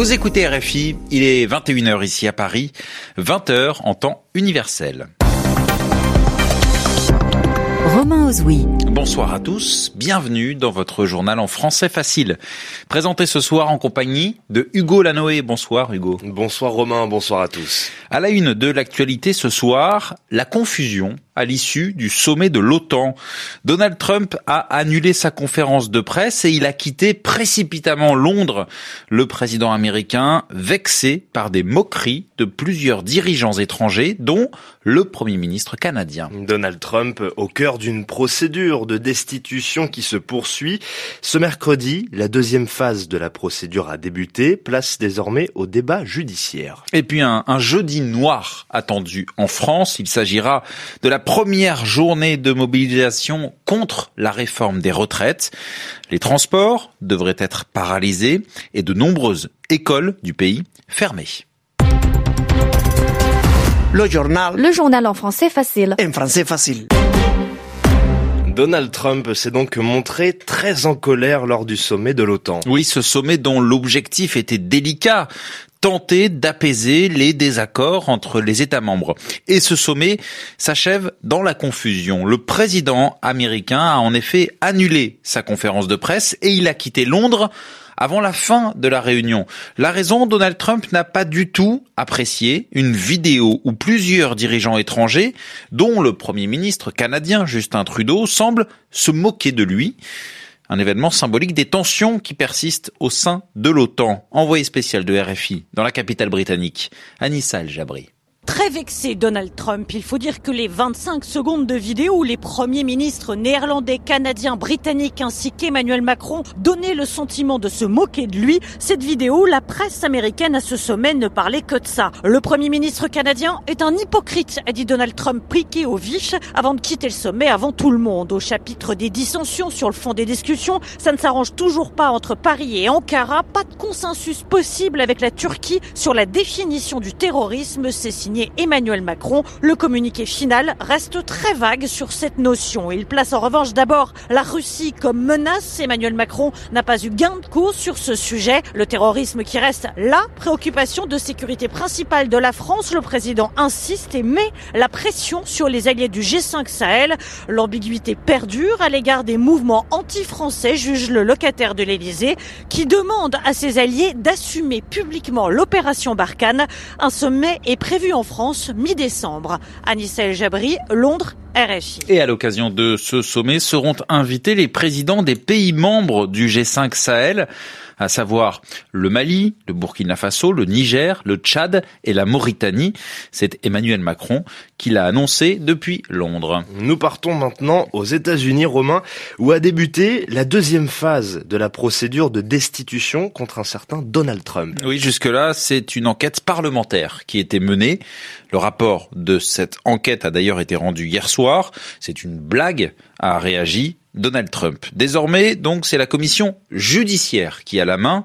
Vous écoutez RFI, il est 21h ici à Paris, 20h en temps universel. Romain Ozoui. Bonsoir à tous, bienvenue dans votre journal en français facile. Présenté ce soir en compagnie de Hugo Lanoé. Bonsoir Hugo. Bonsoir Romain, bonsoir à tous. À la une de l'actualité ce soir, la confusion à l'issue du sommet de l'OTAN. Donald Trump a annulé sa conférence de presse et il a quitté précipitamment Londres. Le président américain, vexé par des moqueries de plusieurs dirigeants étrangers, dont le Premier ministre canadien. Donald Trump au cœur d'une procédure de destitution qui se poursuit. Ce mercredi, la deuxième phase de la procédure a débuté, place désormais au débat judiciaire. Et puis un, un jeudi noir attendu en France. Il s'agira de la première journée de mobilisation contre la réforme des retraites. Les transports devraient être paralysés et de nombreuses écoles du pays fermées. Le journal. Le journal en français facile. En français facile. Donald Trump s'est donc montré très en colère lors du sommet de l'OTAN. Oui, ce sommet dont l'objectif était délicat, tenter d'apaiser les désaccords entre les États membres. Et ce sommet s'achève dans la confusion. Le président américain a en effet annulé sa conférence de presse et il a quitté Londres avant la fin de la réunion. La raison, Donald Trump n'a pas du tout apprécié une vidéo où plusieurs dirigeants étrangers, dont le Premier ministre canadien Justin Trudeau, semblent se moquer de lui. Un événement symbolique des tensions qui persistent au sein de l'OTAN. Envoyé spécial de RFI dans la capitale britannique, Anissa El-Jabri. Très vexé Donald Trump, il faut dire que les 25 secondes de vidéo où les premiers ministres néerlandais, canadiens, britanniques ainsi qu'Emmanuel Macron donnaient le sentiment de se moquer de lui, cette vidéo, la presse américaine à ce sommet ne parlait que de ça. Le premier ministre canadien est un hypocrite, a dit Donald Trump priqué au vif avant de quitter le sommet avant tout le monde. Au chapitre des dissensions sur le fond des discussions, ça ne s'arrange toujours pas entre Paris et Ankara, pas de consensus possible avec la Turquie sur la définition du terrorisme, c'est signé Emmanuel Macron. Le communiqué final reste très vague sur cette notion. Il place en revanche d'abord la Russie comme menace. Emmanuel Macron n'a pas eu gain de cause sur ce sujet. Le terrorisme qui reste la préoccupation de sécurité principale de la France. Le président insiste et met la pression sur les alliés du G5 Sahel. L'ambiguïté perdure à l'égard des mouvements anti-français, juge le locataire de l'Élysée, qui demande à ses alliés d'assumer publiquement l'opération Barkhane. Un sommet est prévu en France mi-décembre. Anissa El Jabri, Londres, RFI. Et à l'occasion de ce sommet seront invités les présidents des pays membres du G5 Sahel à savoir le Mali, le Burkina Faso, le Niger, le Tchad et la Mauritanie. C'est Emmanuel Macron qui l'a annoncé depuis Londres. Nous partons maintenant aux États-Unis, Romain, où a débuté la deuxième phase de la procédure de destitution contre un certain Donald Trump. Oui, jusque-là, c'est une enquête parlementaire qui était menée. Le rapport de cette enquête a d'ailleurs été rendu hier soir. C'est une blague, a réagi Donald Trump. Désormais, donc, c'est la commission judiciaire qui a la main.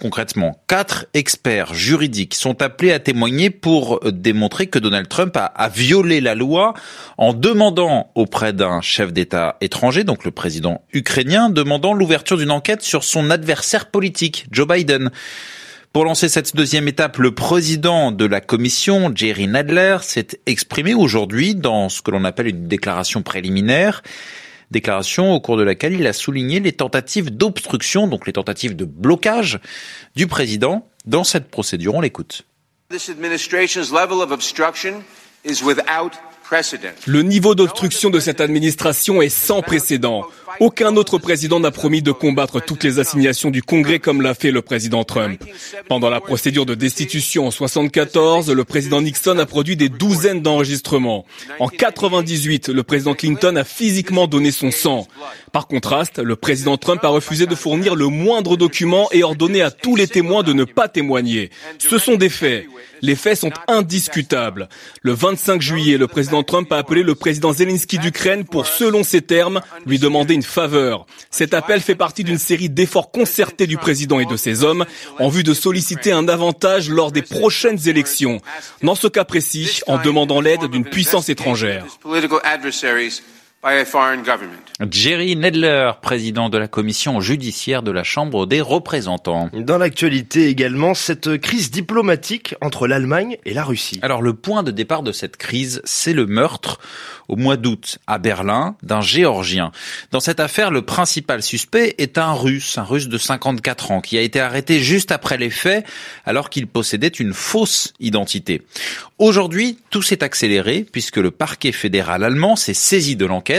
Concrètement, quatre experts juridiques sont appelés à témoigner pour démontrer que Donald Trump a, a violé la loi en demandant auprès d'un chef d'État étranger, donc le président ukrainien, demandant l'ouverture d'une enquête sur son adversaire politique, Joe Biden. Pour lancer cette deuxième étape, le président de la commission, Jerry Nadler, s'est exprimé aujourd'hui dans ce que l'on appelle une déclaration préliminaire déclaration au cours de laquelle il a souligné les tentatives d'obstruction, donc les tentatives de blocage du président dans cette procédure. On l'écoute. Le niveau d'obstruction de cette administration est sans précédent. Aucun autre président n'a promis de combattre toutes les assignations du Congrès comme l'a fait le président Trump. Pendant la procédure de destitution en 74, le président Nixon a produit des douzaines d'enregistrements. En 98, le président Clinton a physiquement donné son sang. Par contraste, le président Trump a refusé de fournir le moindre document et ordonné à tous les témoins de ne pas témoigner. Ce sont des faits. Les faits sont indiscutables. Le 25 juillet, le président Trump a appelé le président Zelensky d'Ukraine pour, selon ses termes, lui demander une faveur. Cet appel fait partie d'une série d'efforts concertés du président et de ses hommes en vue de solliciter un avantage lors des prochaines élections. Dans ce cas précis, en demandant l'aide d'une puissance étrangère. Jerry Nedler, président de la commission judiciaire de la Chambre des représentants. Dans l'actualité également, cette crise diplomatique entre l'Allemagne et la Russie. Alors le point de départ de cette crise, c'est le meurtre au mois d'août à Berlin d'un Géorgien. Dans cette affaire, le principal suspect est un Russe, un Russe de 54 ans, qui a été arrêté juste après les faits alors qu'il possédait une fausse identité. Aujourd'hui, tout s'est accéléré puisque le parquet fédéral allemand s'est saisi de l'enquête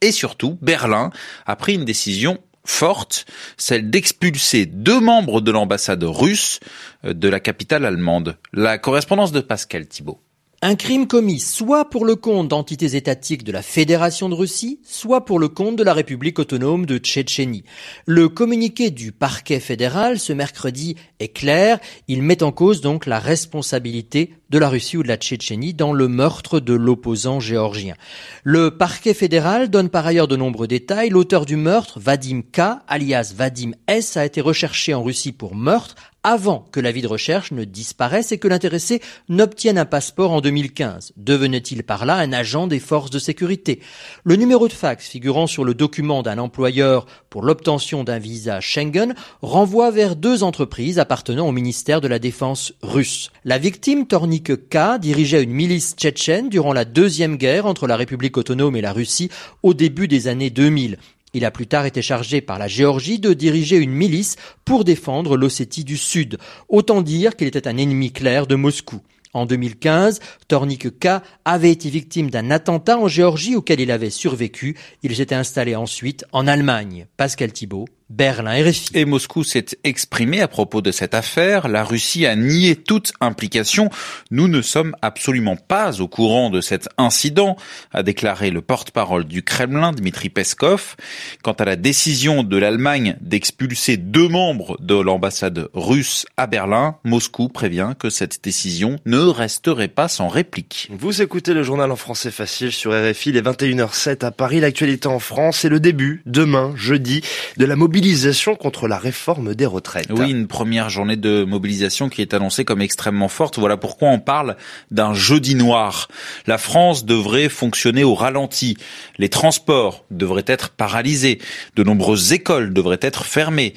et surtout Berlin a pris une décision forte, celle d'expulser deux membres de l'ambassade russe euh, de la capitale allemande. La correspondance de Pascal Thibault. Un crime commis soit pour le compte d'entités étatiques de la Fédération de Russie, soit pour le compte de la République autonome de Tchétchénie. Le communiqué du parquet fédéral ce mercredi est clair. Il met en cause donc la responsabilité de la Russie ou de la Tchétchénie dans le meurtre de l'opposant géorgien. Le parquet fédéral donne par ailleurs de nombreux détails. L'auteur du meurtre, Vadim K, alias Vadim S, a été recherché en Russie pour meurtre avant que l'avis de recherche ne disparaisse et que l'intéressé n'obtienne un passeport en 2015. Devenait-il par là un agent des forces de sécurité? Le numéro de fax figurant sur le document d'un employeur pour l'obtention d'un visa Schengen renvoie vers deux entreprises appartenant au ministère de la Défense russe. La victime Tornik K dirigeait une milice tchétchène durant la deuxième guerre entre la République autonome et la Russie au début des années 2000. Il a plus tard été chargé par la Géorgie de diriger une milice pour défendre l'Ossétie du Sud. Autant dire qu'il était un ennemi clair de Moscou. En 2015, Tornik K avait été victime d'un attentat en Géorgie auquel il avait survécu. Il s'était installé ensuite en Allemagne. Pascal Thibault, Berlin RFI. Et Moscou s'est exprimé à propos de cette affaire. La Russie a nié toute implication. Nous ne sommes absolument pas au courant de cet incident, a déclaré le porte-parole du Kremlin, Dmitri Peskov. Quant à la décision de l'Allemagne d'expulser deux membres de l'ambassade russe à Berlin, Moscou prévient que cette décision ne resterait pas sans réplique. Vous écoutez le journal en français facile sur RFI, les 21h07 à Paris. L'actualité en France, est le début, demain, jeudi, de la mobilisation mobilisation contre la réforme des retraites. Oui, une première journée de mobilisation qui est annoncée comme extrêmement forte. Voilà pourquoi on parle d'un jeudi noir. La France devrait fonctionner au ralenti. Les transports devraient être paralysés. De nombreuses écoles devraient être fermées.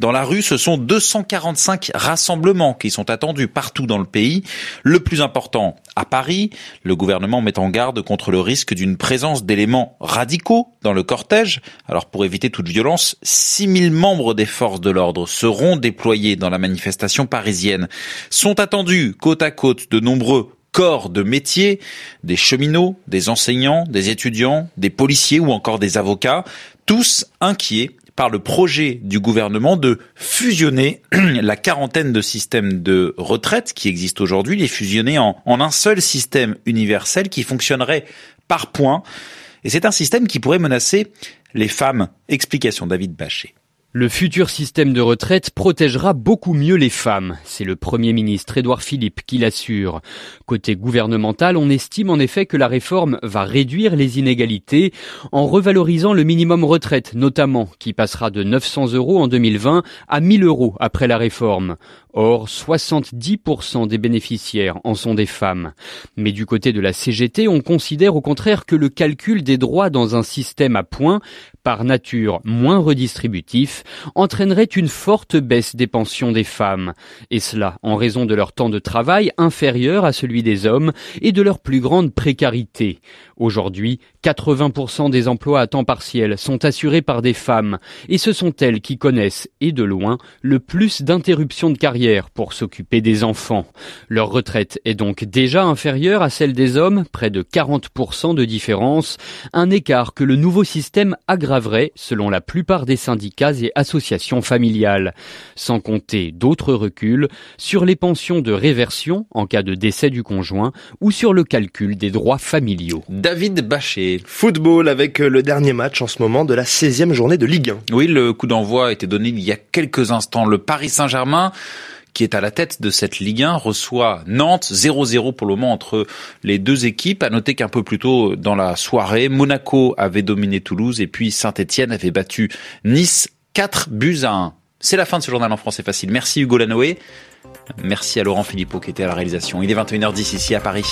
Dans la rue, ce sont 245 rassemblements qui sont attendus partout dans le pays. Le plus important, à Paris, le gouvernement met en garde contre le risque d'une présence d'éléments radicaux dans le cortège. Alors pour éviter toute violence, 6000 membres des forces de l'ordre seront déployés dans la manifestation parisienne. Sont attendus côte à côte de nombreux corps de métiers, des cheminots, des enseignants, des étudiants, des policiers ou encore des avocats, tous inquiets par le projet du gouvernement de fusionner la quarantaine de systèmes de retraite qui existent aujourd'hui, les fusionner en un seul système universel qui fonctionnerait par points. Et c'est un système qui pourrait menacer les femmes. Explication David Bachet. Le futur système de retraite protégera beaucoup mieux les femmes. C'est le Premier ministre Édouard Philippe qui l'assure. Côté gouvernemental, on estime en effet que la réforme va réduire les inégalités en revalorisant le minimum retraite notamment, qui passera de 900 euros en 2020 à 1000 euros après la réforme. Or, 70% des bénéficiaires en sont des femmes. Mais du côté de la CGT, on considère au contraire que le calcul des droits dans un système à points, par nature moins redistributif, entraînerait une forte baisse des pensions des femmes. Et cela en raison de leur temps de travail inférieur à celui des hommes et de leur plus grande précarité. Aujourd'hui, 80% des emplois à temps partiel sont assurés par des femmes, et ce sont elles qui connaissent, et de loin, le plus d'interruptions de carrière pour s'occuper des enfants. Leur retraite est donc déjà inférieure à celle des hommes, près de 40% de différence, un écart que le nouveau système aggraverait selon la plupart des syndicats et associations familiales. Sans compter d'autres reculs sur les pensions de réversion en cas de décès du conjoint ou sur le calcul des droits familiaux. David Bachet. Football avec le dernier match en ce moment de la 16e journée de Ligue 1. Oui, le coup d'envoi a été donné il y a quelques instants. Le Paris Saint-Germain qui est à la tête de cette Ligue 1, reçoit Nantes 0-0 pour le moment entre les deux équipes. À noter qu'un peu plus tôt dans la soirée, Monaco avait dominé Toulouse et puis Saint-Etienne avait battu Nice 4 buts à 1. C'est la fin de ce journal en français facile. Merci Hugo Lanoé. Merci à Laurent Philippot qui était à la réalisation. Il est 21h10 ici à Paris.